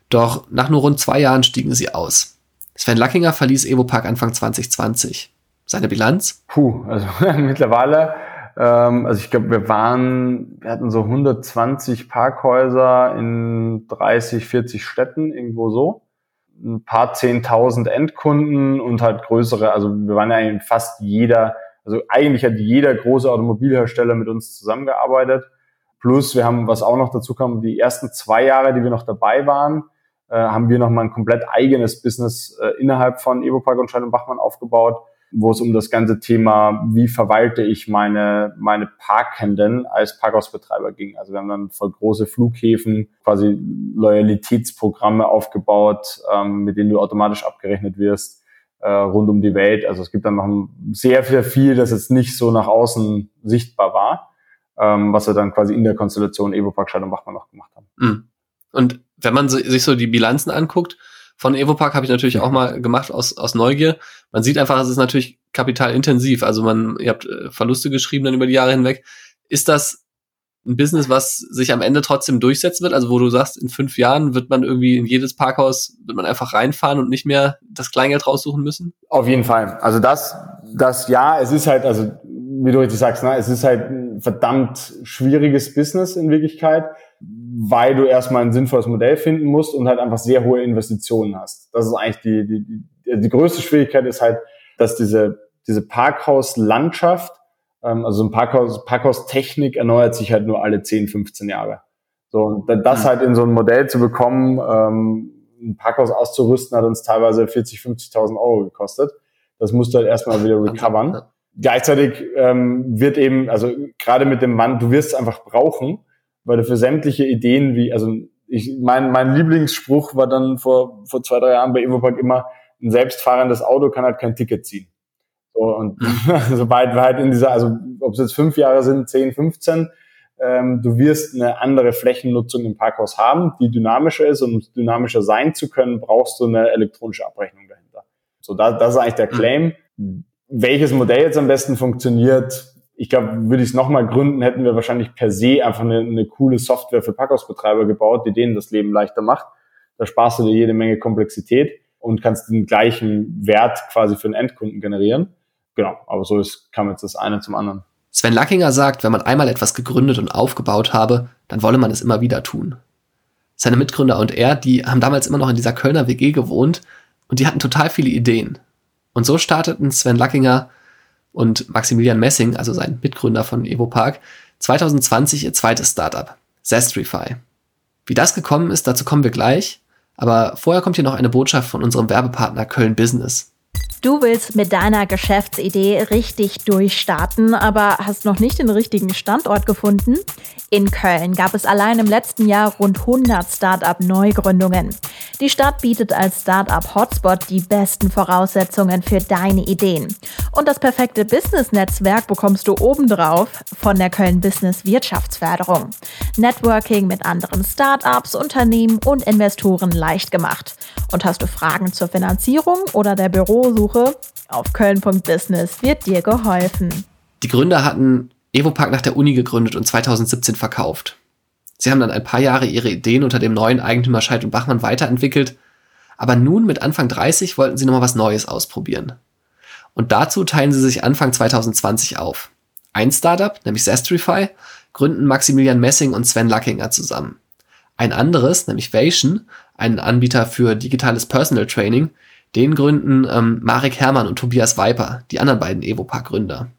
Doch nach nur rund zwei Jahren stiegen sie aus. Sven Lackinger verließ Evo Park Anfang 2020. Seine Bilanz? Puh, also mittlerweile, ähm, also ich glaube, wir waren, wir hatten so 120 Parkhäuser in 30, 40 Städten, irgendwo so ein paar zehntausend Endkunden und halt größere, also wir waren ja in fast jeder, also eigentlich hat jeder große Automobilhersteller mit uns zusammengearbeitet. Plus wir haben, was auch noch dazu kam, die ersten zwei Jahre, die wir noch dabei waren, äh, haben wir nochmal ein komplett eigenes Business äh, innerhalb von Evopark und Schein Bachmann aufgebaut wo es um das ganze Thema, wie verwalte ich meine, meine Parkenden als Parkhausbetreiber ging. Also wir haben dann voll große Flughäfen, quasi Loyalitätsprogramme aufgebaut, ähm, mit denen du automatisch abgerechnet wirst äh, rund um die Welt. Also es gibt dann noch sehr, sehr viel, das jetzt nicht so nach außen sichtbar war, ähm, was wir dann quasi in der Konstellation Evo Park und Bachmann noch gemacht haben. Mhm. Und wenn man sich so die Bilanzen anguckt, von Evopark habe ich natürlich auch mal gemacht aus, aus Neugier. Man sieht einfach, es ist natürlich kapitalintensiv. Also man, ihr habt äh, Verluste geschrieben dann über die Jahre hinweg. Ist das ein Business, was sich am Ende trotzdem durchsetzen wird? Also wo du sagst, in fünf Jahren wird man irgendwie in jedes Parkhaus, wird man einfach reinfahren und nicht mehr das Kleingeld raussuchen müssen? Auf jeden Fall. Also das, das ja, es ist halt, also wie du richtig sagst, ne, es ist halt ein verdammt schwieriges Business in Wirklichkeit weil du erstmal ein sinnvolles Modell finden musst und halt einfach sehr hohe Investitionen hast. Das ist eigentlich die, die, die, die größte Schwierigkeit ist halt, dass diese, diese Parkhauslandschaft, ähm, also ein Parkhaus, Parkhaustechnik erneuert sich halt nur alle 10, 15 Jahre. So, und das mhm. halt in so ein Modell zu bekommen, ähm, ein Parkhaus auszurüsten, hat uns teilweise 40, 50.000 Euro gekostet. Das musst du halt erstmal wieder recovern. Gleichzeitig ähm, wird eben, also gerade mit dem Mann, du wirst es einfach brauchen weil du für sämtliche Ideen wie, also ich, mein, mein Lieblingsspruch war dann vor, vor zwei, drei Jahren bei Evopark immer, ein selbstfahrendes Auto kann halt kein Ticket ziehen. So, und sobald wir halt in dieser, also ob es jetzt fünf Jahre sind, zehn, 15, ähm, du wirst eine andere Flächennutzung im Parkhaus haben, die dynamischer ist. Und um dynamischer sein zu können, brauchst du eine elektronische Abrechnung dahinter. So, da, das ist eigentlich der Claim. Welches Modell jetzt am besten funktioniert, ich glaube, würde ich es nochmal gründen, hätten wir wahrscheinlich per se einfach eine, eine coole Software für Packhausbetreiber gebaut, die denen das Leben leichter macht. Da sparst du dir jede Menge Komplexität und kannst den gleichen Wert quasi für den Endkunden generieren. Genau, aber so ist, kam jetzt das eine zum anderen. Sven Lackinger sagt, wenn man einmal etwas gegründet und aufgebaut habe, dann wolle man es immer wieder tun. Seine Mitgründer und er, die haben damals immer noch in dieser Kölner WG gewohnt und die hatten total viele Ideen. Und so starteten Sven Lackinger und Maximilian Messing, also sein Mitgründer von Evopark, 2020 ihr zweites Startup, Zestrify. Wie das gekommen ist, dazu kommen wir gleich. Aber vorher kommt hier noch eine Botschaft von unserem Werbepartner Köln Business. Du willst mit deiner Geschäftsidee richtig durchstarten, aber hast noch nicht den richtigen Standort gefunden? In Köln gab es allein im letzten Jahr rund 100 Startup-Neugründungen. Die Stadt bietet als Startup-Hotspot die besten Voraussetzungen für deine Ideen. Und das perfekte Business-Netzwerk bekommst du obendrauf von der Köln Business Wirtschaftsförderung. Networking mit anderen Startups, Unternehmen und Investoren leicht gemacht. Und hast du Fragen zur Finanzierung oder der Bürosuche? Suche auf köln.business wird dir geholfen. Die Gründer hatten Evopark nach der Uni gegründet und 2017 verkauft. Sie haben dann ein paar Jahre ihre Ideen unter dem neuen Eigentümer Scheid und Bachmann weiterentwickelt, aber nun mit Anfang 30 wollten sie nochmal was Neues ausprobieren. Und dazu teilen sie sich Anfang 2020 auf. Ein Startup, nämlich Zestrify, gründen Maximilian Messing und Sven Lackinger zusammen. Ein anderes, nämlich Vation, ein Anbieter für digitales Personal Training, den gründen ähm, Marek Herrmann und Tobias Weiper, die anderen beiden Evopark-Gründer.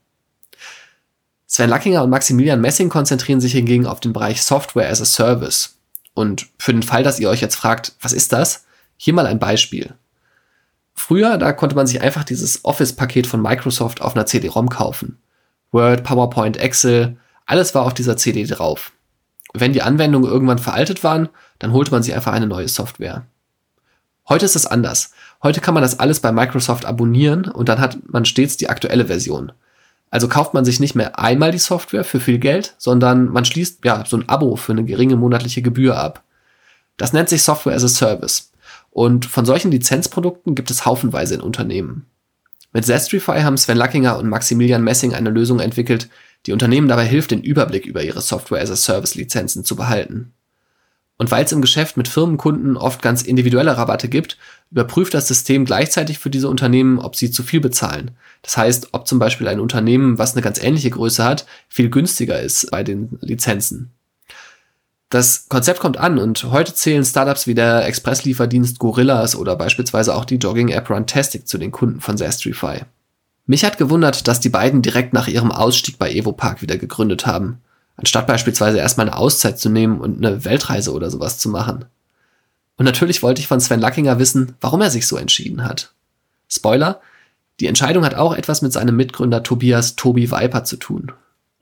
Sven Lackinger und Maximilian Messing konzentrieren sich hingegen auf den Bereich Software as a Service. Und für den Fall, dass ihr euch jetzt fragt, was ist das? Hier mal ein Beispiel. Früher, da konnte man sich einfach dieses Office-Paket von Microsoft auf einer CD-ROM kaufen. Word, PowerPoint, Excel, alles war auf dieser CD drauf. Wenn die Anwendungen irgendwann veraltet waren, dann holte man sich einfach eine neue Software. Heute ist es anders. Heute kann man das alles bei Microsoft abonnieren und dann hat man stets die aktuelle Version. Also kauft man sich nicht mehr einmal die Software für viel Geld, sondern man schließt ja so ein Abo für eine geringe monatliche Gebühr ab. Das nennt sich Software as a Service. Und von solchen Lizenzprodukten gibt es haufenweise in Unternehmen. Mit Zestrify haben Sven Lackinger und Maximilian Messing eine Lösung entwickelt, die Unternehmen dabei hilft, den Überblick über ihre Software as a Service Lizenzen zu behalten. Und weil es im Geschäft mit Firmenkunden oft ganz individuelle Rabatte gibt, überprüft das System gleichzeitig für diese Unternehmen, ob sie zu viel bezahlen. Das heißt, ob zum Beispiel ein Unternehmen, was eine ganz ähnliche Größe hat, viel günstiger ist bei den Lizenzen. Das Konzept kommt an und heute zählen Startups wie der Expresslieferdienst Gorillas oder beispielsweise auch die Jogging-App Runtastic zu den Kunden von Zastrify. Mich hat gewundert, dass die beiden direkt nach ihrem Ausstieg bei Evopark wieder gegründet haben anstatt beispielsweise erstmal eine Auszeit zu nehmen und eine Weltreise oder sowas zu machen. Und natürlich wollte ich von Sven Lackinger wissen, warum er sich so entschieden hat. Spoiler, die Entscheidung hat auch etwas mit seinem Mitgründer Tobias Tobi Viper zu tun.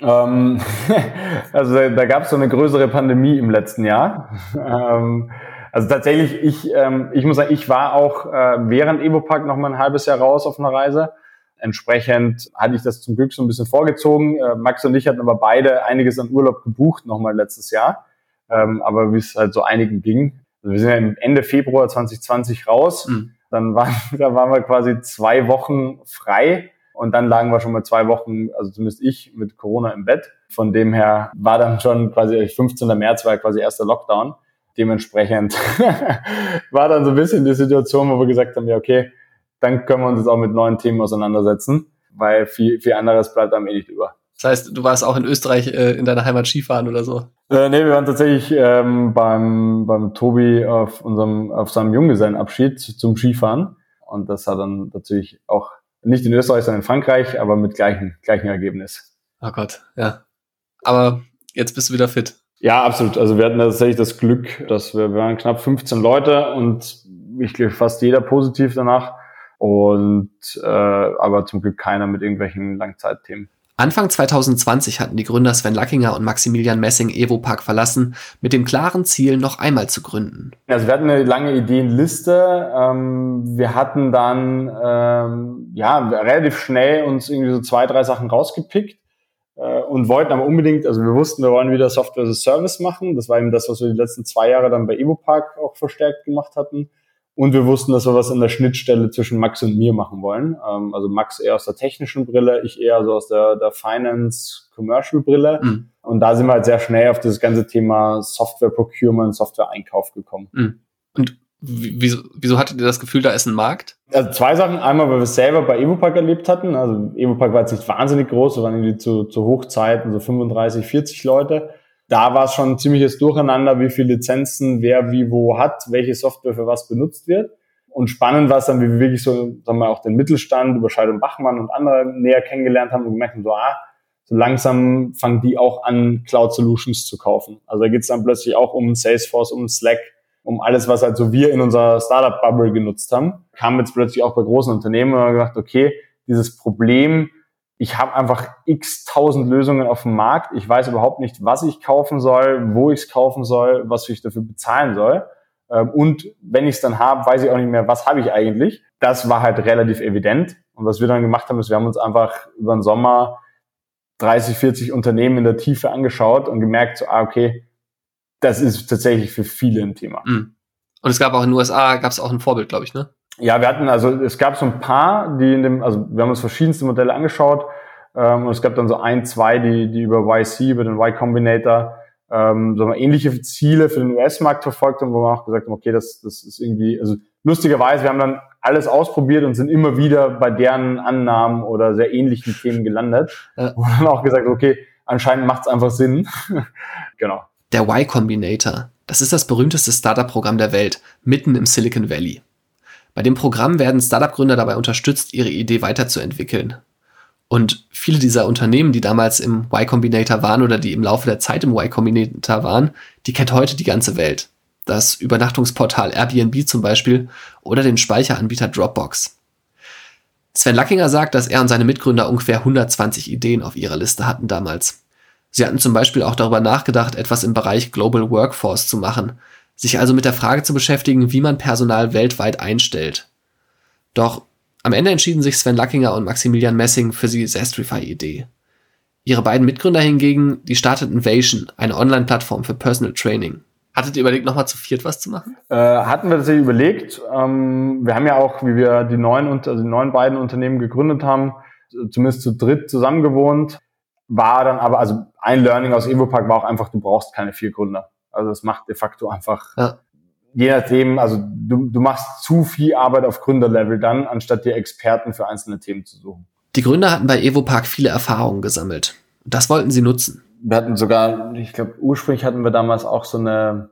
Ähm, also da, da gab es so eine größere Pandemie im letzten Jahr. ähm, also tatsächlich, ich, ähm, ich muss sagen, ich war auch äh, während Evopark noch mal ein halbes Jahr raus auf einer Reise Entsprechend hatte ich das zum Glück so ein bisschen vorgezogen. Äh, Max und ich hatten aber beide einiges an Urlaub gebucht, nochmal letztes Jahr. Ähm, aber wie es halt so einigen ging. Also wir sind ja Ende Februar 2020 raus. Mhm. Dann waren, da waren wir quasi zwei Wochen frei. Und dann lagen wir schon mal zwei Wochen, also zumindest ich, mit Corona im Bett. Von dem her war dann schon quasi 15. März war quasi erster Lockdown. Dementsprechend war dann so ein bisschen die Situation, wo wir gesagt haben, ja, okay, dann können wir uns jetzt auch mit neuen Themen auseinandersetzen, weil viel, viel anderes bleibt am eh nicht über. Das heißt, du warst auch in Österreich äh, in deiner Heimat Skifahren oder so? Äh, nee, wir waren tatsächlich ähm, beim, beim Tobi auf unserem, auf seinem Junggesellenabschied zum Skifahren. Und das hat dann natürlich auch nicht in Österreich, sondern in Frankreich, aber mit gleichem, gleichem Ergebnis. Oh Gott, ja. Aber jetzt bist du wieder fit. Ja, absolut. Also wir hatten tatsächlich das Glück, dass wir, wir waren knapp 15 Leute und ich glaube fast jeder positiv danach und äh, aber zum Glück keiner mit irgendwelchen Langzeitthemen. Anfang 2020 hatten die Gründer Sven Lackinger und Maximilian Messing Evopark verlassen, mit dem klaren Ziel, noch einmal zu gründen. Also wir hatten eine lange Ideenliste. Ähm, wir hatten dann ähm, ja relativ schnell uns irgendwie so zwei, drei Sachen rausgepickt äh, und wollten aber unbedingt, also wir wussten, wir wollen wieder Software as a Service machen. Das war eben das, was wir die letzten zwei Jahre dann bei Evopark auch verstärkt gemacht hatten. Und wir wussten, dass wir was in der Schnittstelle zwischen Max und mir machen wollen. Ähm, also Max eher aus der technischen Brille, ich eher so aus der, der Finance-Commercial-Brille. Mhm. Und da sind wir halt sehr schnell auf das ganze Thema Software-Procurement, Software-Einkauf gekommen. Mhm. Und wieso, wieso hattet ihr das Gefühl, da ist ein Markt? Also zwei Sachen. Einmal, weil wir es selber bei Evopack erlebt hatten. Also Evopack war jetzt nicht wahnsinnig groß, wir waren irgendwie zu, zu Hochzeiten so 35, 40 Leute da war es schon ein ziemliches Durcheinander, wie viele Lizenzen wer wie wo hat, welche Software für was benutzt wird. Und spannend war es dann, wie wir wirklich so, sagen wir auch den Mittelstand über Scheid und Bachmann und andere näher kennengelernt haben und gemerkt haben, so, ah, so langsam fangen die auch an, Cloud Solutions zu kaufen. Also da geht es dann plötzlich auch um Salesforce, um Slack, um alles, was halt so wir in unserer Startup-Bubble genutzt haben, kam jetzt plötzlich auch bei großen Unternehmen und haben gedacht, okay, dieses Problem, ich habe einfach x tausend Lösungen auf dem Markt, ich weiß überhaupt nicht, was ich kaufen soll, wo ich es kaufen soll, was ich dafür bezahlen soll. Ähm, und wenn ich es dann habe, weiß ich auch nicht mehr, was habe ich eigentlich. Das war halt relativ evident. Und was wir dann gemacht haben, ist, wir haben uns einfach über den Sommer 30, 40 Unternehmen in der Tiefe angeschaut und gemerkt, so, ah, okay, das ist tatsächlich für viele ein Thema. Mhm. Und es gab auch in den USA, gab es auch ein Vorbild, glaube ich, ne? Ja, wir hatten, also es gab so ein paar, die in dem, also wir haben uns verschiedenste Modelle angeschaut ähm, und es gab dann so ein, zwei, die, die über YC, über den Y Combinator ähm, so ähnliche Ziele für den US-Markt verfolgt haben, wo wir auch gesagt haben, okay, das, das ist irgendwie, also lustigerweise, wir haben dann alles ausprobiert und sind immer wieder bei deren Annahmen oder sehr ähnlichen Themen gelandet. Ja. Und dann auch gesagt, okay, anscheinend macht es einfach Sinn. genau. Der Y Combinator, das ist das berühmteste Startup-Programm der Welt, mitten im Silicon Valley. Bei dem Programm werden Startup-Gründer dabei unterstützt, ihre Idee weiterzuentwickeln. Und viele dieser Unternehmen, die damals im Y Combinator waren oder die im Laufe der Zeit im Y Combinator waren, die kennt heute die ganze Welt. Das Übernachtungsportal Airbnb zum Beispiel oder den Speicheranbieter Dropbox. Sven Lackinger sagt, dass er und seine Mitgründer ungefähr 120 Ideen auf ihrer Liste hatten damals. Sie hatten zum Beispiel auch darüber nachgedacht, etwas im Bereich Global Workforce zu machen, sich also mit der Frage zu beschäftigen, wie man Personal weltweit einstellt. Doch am Ende entschieden sich Sven Lackinger und Maximilian Messing für die Zestrify-Idee. Ihre beiden Mitgründer hingegen, die starteten Vation, eine Online-Plattform für Personal Training. Hattet ihr überlegt, nochmal zu viert was zu machen? Äh, hatten wir tatsächlich überlegt. Ähm, wir haben ja auch, wie wir die neuen, also die neuen beiden Unternehmen gegründet haben, zumindest zu dritt zusammengewohnt. War dann aber, also ein Learning aus Evopark war auch einfach, du brauchst keine vier Gründer. Also es macht de facto einfach ja je nachdem, also du, du machst zu viel Arbeit auf Gründerlevel dann, anstatt dir Experten für einzelne Themen zu suchen. Die Gründer hatten bei Evopark viele Erfahrungen gesammelt. Das wollten sie nutzen. Wir hatten sogar, ich glaube, ursprünglich hatten wir damals auch so eine,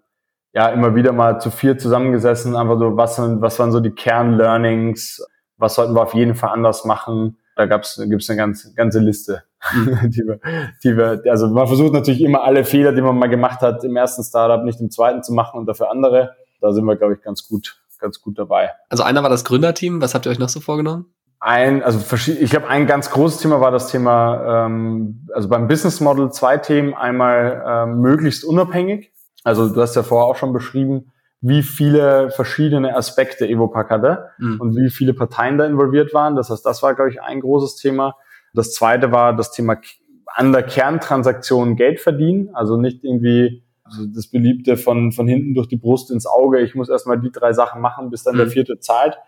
ja, immer wieder mal zu vier zusammengesessen, einfach so, was, sind, was waren so die Kernlearnings, was sollten wir auf jeden Fall anders machen. Da gab's, gibt's eine ganz, ganze Liste. die, wir, die wir, also man versucht natürlich immer alle Fehler, die man mal gemacht hat, im ersten Startup nicht im zweiten zu machen und dafür andere da sind wir, glaube ich, ganz gut, ganz gut dabei. Also einer war das Gründerteam. Was habt ihr euch noch so vorgenommen? Ein, also ich glaube, ein ganz großes Thema war das Thema, ähm, also beim Business Model zwei Themen. Einmal ähm, möglichst unabhängig. Also du hast ja vorher auch schon beschrieben, wie viele verschiedene Aspekte Evopack hatte mhm. und wie viele Parteien da involviert waren. Das heißt, das war, glaube ich, ein großes Thema. Das zweite war das Thema an der Kerntransaktion Geld verdienen. Also nicht irgendwie also das Beliebte von, von hinten durch die Brust ins Auge. Ich muss erstmal die drei Sachen machen, bis dann mhm. der vierte zahlt.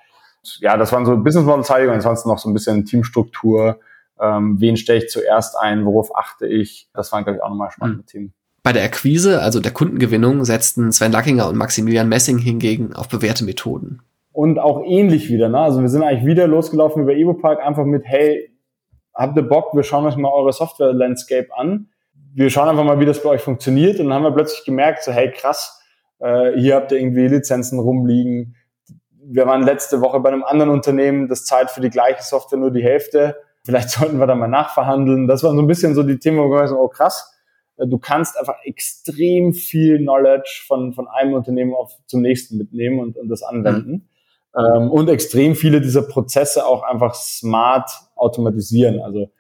Ja, das waren so Business Model Zeigungen, ansonsten noch so ein bisschen Teamstruktur. Ähm, wen stelle ich zuerst ein? Worauf achte ich? Das waren, glaube ich, auch nochmal spannende mhm. Themen. Bei der Akquise, also der Kundengewinnung, setzten Sven Lackinger und Maximilian Messing hingegen auf bewährte Methoden. Und auch ähnlich wieder, ne? Also wir sind eigentlich wieder losgelaufen über EvoPark, einfach mit, hey, habt ihr Bock, wir schauen euch mal eure Software-Landscape an wir schauen einfach mal, wie das bei euch funktioniert. Und dann haben wir plötzlich gemerkt, so hey krass, äh, hier habt ihr irgendwie Lizenzen rumliegen. Wir waren letzte Woche bei einem anderen Unternehmen, das zahlt für die gleiche Software nur die Hälfte. Vielleicht sollten wir da mal nachverhandeln. Das waren so ein bisschen so die Themen, wo wir so, oh krass, äh, du kannst einfach extrem viel Knowledge von, von einem Unternehmen auf zum nächsten mitnehmen und, und das anwenden. Mhm. Ähm, und extrem viele dieser Prozesse auch einfach smart automatisieren. Also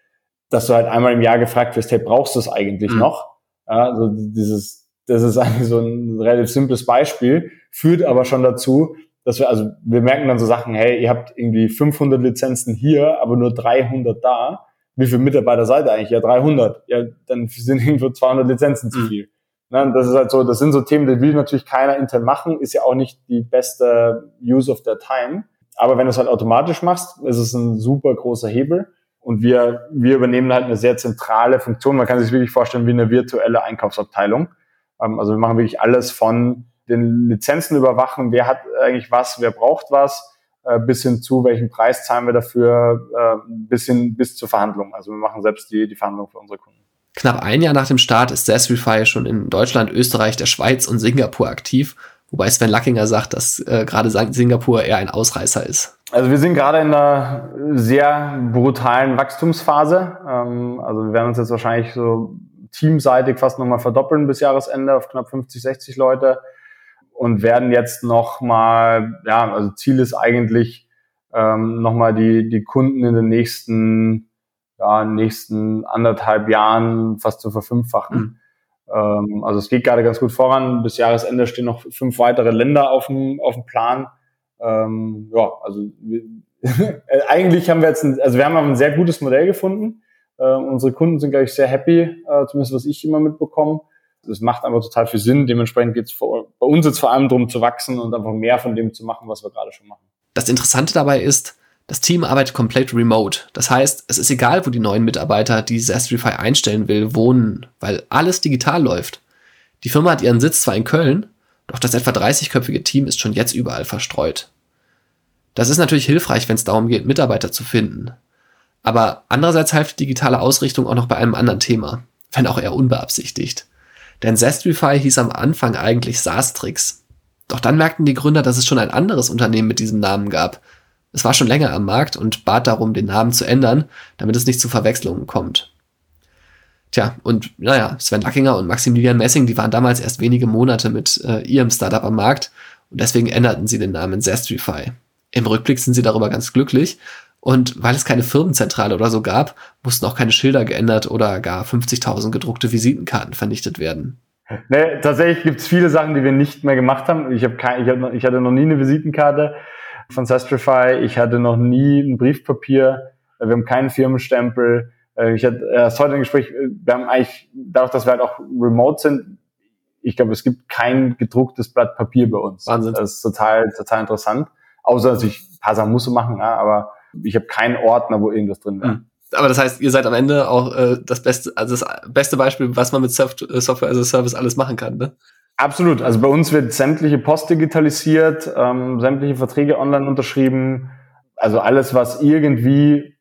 dass du halt einmal im Jahr gefragt wirst, hey, brauchst du es eigentlich mhm. noch? Ja, also dieses, das ist eigentlich so ein relativ simples Beispiel, führt aber schon dazu, dass wir, also wir merken dann so Sachen, hey, ihr habt irgendwie 500 Lizenzen hier, aber nur 300 da. Wie viele Mitarbeiter seid ihr eigentlich? Ja, 300. Ja, dann sind irgendwo 200 Lizenzen zu mhm. viel. Mhm. das ist halt so, das sind so Themen, die will natürlich keiner intern machen, ist ja auch nicht die beste Use of their time. Aber wenn du es halt automatisch machst, ist es ein super großer Hebel. Und wir, wir übernehmen halt eine sehr zentrale Funktion. Man kann sich wirklich vorstellen wie eine virtuelle Einkaufsabteilung. Ähm, also wir machen wirklich alles von den Lizenzen überwachen, wer hat eigentlich was, wer braucht was, äh, bis hin zu, welchen Preis zahlen wir dafür, äh, bis hin bis zur Verhandlung. Also wir machen selbst die, die Verhandlung für unsere Kunden. Knapp ein Jahr nach dem Start ist Sastrify schon in Deutschland, Österreich, der Schweiz und Singapur aktiv, wobei Sven Lackinger sagt, dass äh, gerade Singapur eher ein Ausreißer ist. Also wir sind gerade in einer sehr brutalen Wachstumsphase. Ähm, also wir werden uns jetzt wahrscheinlich so teamseitig fast nochmal verdoppeln bis Jahresende auf knapp 50, 60 Leute. und werden jetzt nochmal, ja, also Ziel ist eigentlich, ähm, nochmal die, die Kunden in den nächsten, ja, nächsten anderthalb Jahren fast zu verfünffachen. Mhm. Ähm, also es geht gerade ganz gut voran. Bis Jahresende stehen noch fünf weitere Länder auf dem, auf dem Plan. Ähm, ja, also wir, eigentlich haben wir jetzt, ein, also wir haben ein sehr gutes Modell gefunden. Äh, unsere Kunden sind, glaube ich, sehr happy, äh, zumindest was ich immer mitbekomme. Das macht einfach total viel Sinn. Dementsprechend geht es bei uns jetzt vor allem darum zu wachsen und einfach mehr von dem zu machen, was wir gerade schon machen. Das Interessante dabei ist, das Team arbeitet komplett remote. Das heißt, es ist egal, wo die neuen Mitarbeiter, die Zastrify einstellen will, wohnen, weil alles digital läuft. Die Firma hat ihren Sitz zwar in Köln, doch das etwa 30-köpfige Team ist schon jetzt überall verstreut. Das ist natürlich hilfreich, wenn es darum geht, Mitarbeiter zu finden. Aber andererseits die digitale Ausrichtung auch noch bei einem anderen Thema, wenn auch eher unbeabsichtigt. Denn Zestrify hieß am Anfang eigentlich Sastrix. Doch dann merkten die Gründer, dass es schon ein anderes Unternehmen mit diesem Namen gab. Es war schon länger am Markt und bat darum, den Namen zu ändern, damit es nicht zu Verwechslungen kommt. Tja, und naja, Sven Lackinger und Maximilian Messing, die waren damals erst wenige Monate mit äh, ihrem Startup am Markt und deswegen änderten sie den Namen Zestrify. Im Rückblick sind sie darüber ganz glücklich und weil es keine Firmenzentrale oder so gab, mussten auch keine Schilder geändert oder gar 50.000 gedruckte Visitenkarten vernichtet werden. Nee, tatsächlich gibt es viele Sachen, die wir nicht mehr gemacht haben. Ich, hab kein, ich, hab ich hatte noch nie eine Visitenkarte von Sastrify. Ich hatte noch nie ein Briefpapier. Wir haben keinen Firmenstempel. Äh, ich hatte erst heute ein Gespräch, äh, wir haben eigentlich, dadurch, dass wir halt auch remote sind, ich glaube, es gibt kein gedrucktes Blatt Papier bei uns. Wahnsinn. Das ist total, total interessant. Außer, dass ich ein paar Sachen muss machen, ja, aber ich habe keinen Ordner, wo irgendwas drin wäre. Mhm. Aber das heißt, ihr seid am Ende auch äh, das beste, also das beste Beispiel, was man mit äh, Software as a Service alles machen kann, ne? Absolut. Also bei uns wird sämtliche Post digitalisiert, ähm, sämtliche Verträge online unterschrieben. Also alles, was irgendwie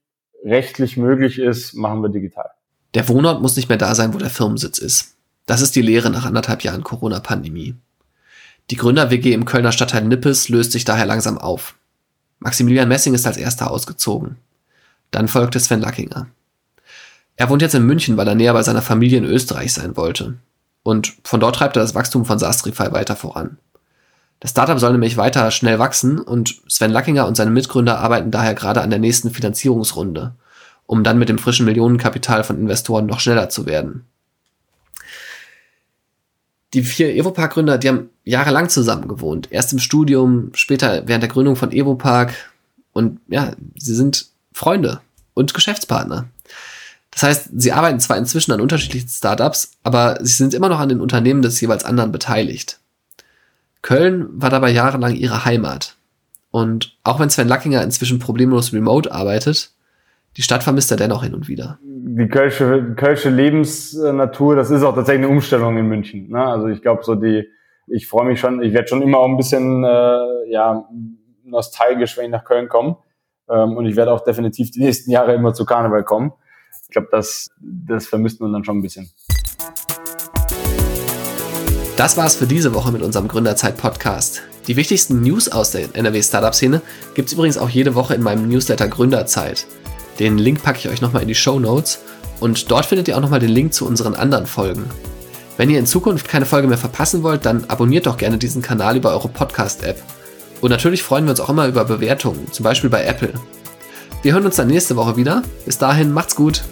rechtlich möglich ist, machen wir digital. Der Wohnort muss nicht mehr da sein, wo der Firmensitz ist. Das ist die Lehre nach anderthalb Jahren Corona-Pandemie. Die Gründer-WG im Kölner Stadtteil Nippes löst sich daher langsam auf. Maximilian Messing ist als erster ausgezogen. Dann folgte Sven Lackinger. Er wohnt jetzt in München, weil er näher bei seiner Familie in Österreich sein wollte. Und von dort treibt er das Wachstum von Sastrify weiter voran. Das Startup soll nämlich weiter schnell wachsen und Sven Lackinger und seine Mitgründer arbeiten daher gerade an der nächsten Finanzierungsrunde, um dann mit dem frischen Millionenkapital von Investoren noch schneller zu werden. Die vier Evopark-Gründer, die haben jahrelang zusammen gewohnt. Erst im Studium, später während der Gründung von Evopark. Und ja, sie sind Freunde und Geschäftspartner. Das heißt, sie arbeiten zwar inzwischen an unterschiedlichen Startups, aber sie sind immer noch an den Unternehmen des jeweils anderen beteiligt. Köln war dabei jahrelang ihre Heimat. Und auch wenn Sven Lackinger inzwischen problemlos remote arbeitet, die Stadt vermisst er dennoch hin und wieder. Die kölsche, kölsche Lebensnatur, das ist auch tatsächlich eine Umstellung in München. Ne? Also ich glaube, so die, ich freue mich schon, ich werde schon immer auch ein bisschen äh, ja, nostalgisch, wenn ich nach Köln komme. Ähm, und ich werde auch definitiv die nächsten Jahre immer zu Karneval kommen. Ich glaube, das, das vermisst man dann schon ein bisschen. Das war's für diese Woche mit unserem Gründerzeit-Podcast. Die wichtigsten News aus der NRW-Startup-Szene gibt's übrigens auch jede Woche in meinem Newsletter Gründerzeit. Den Link packe ich euch nochmal in die Show Notes und dort findet ihr auch nochmal den Link zu unseren anderen Folgen. Wenn ihr in Zukunft keine Folge mehr verpassen wollt, dann abonniert doch gerne diesen Kanal über eure Podcast-App. Und natürlich freuen wir uns auch immer über Bewertungen, zum Beispiel bei Apple. Wir hören uns dann nächste Woche wieder. Bis dahin, macht's gut.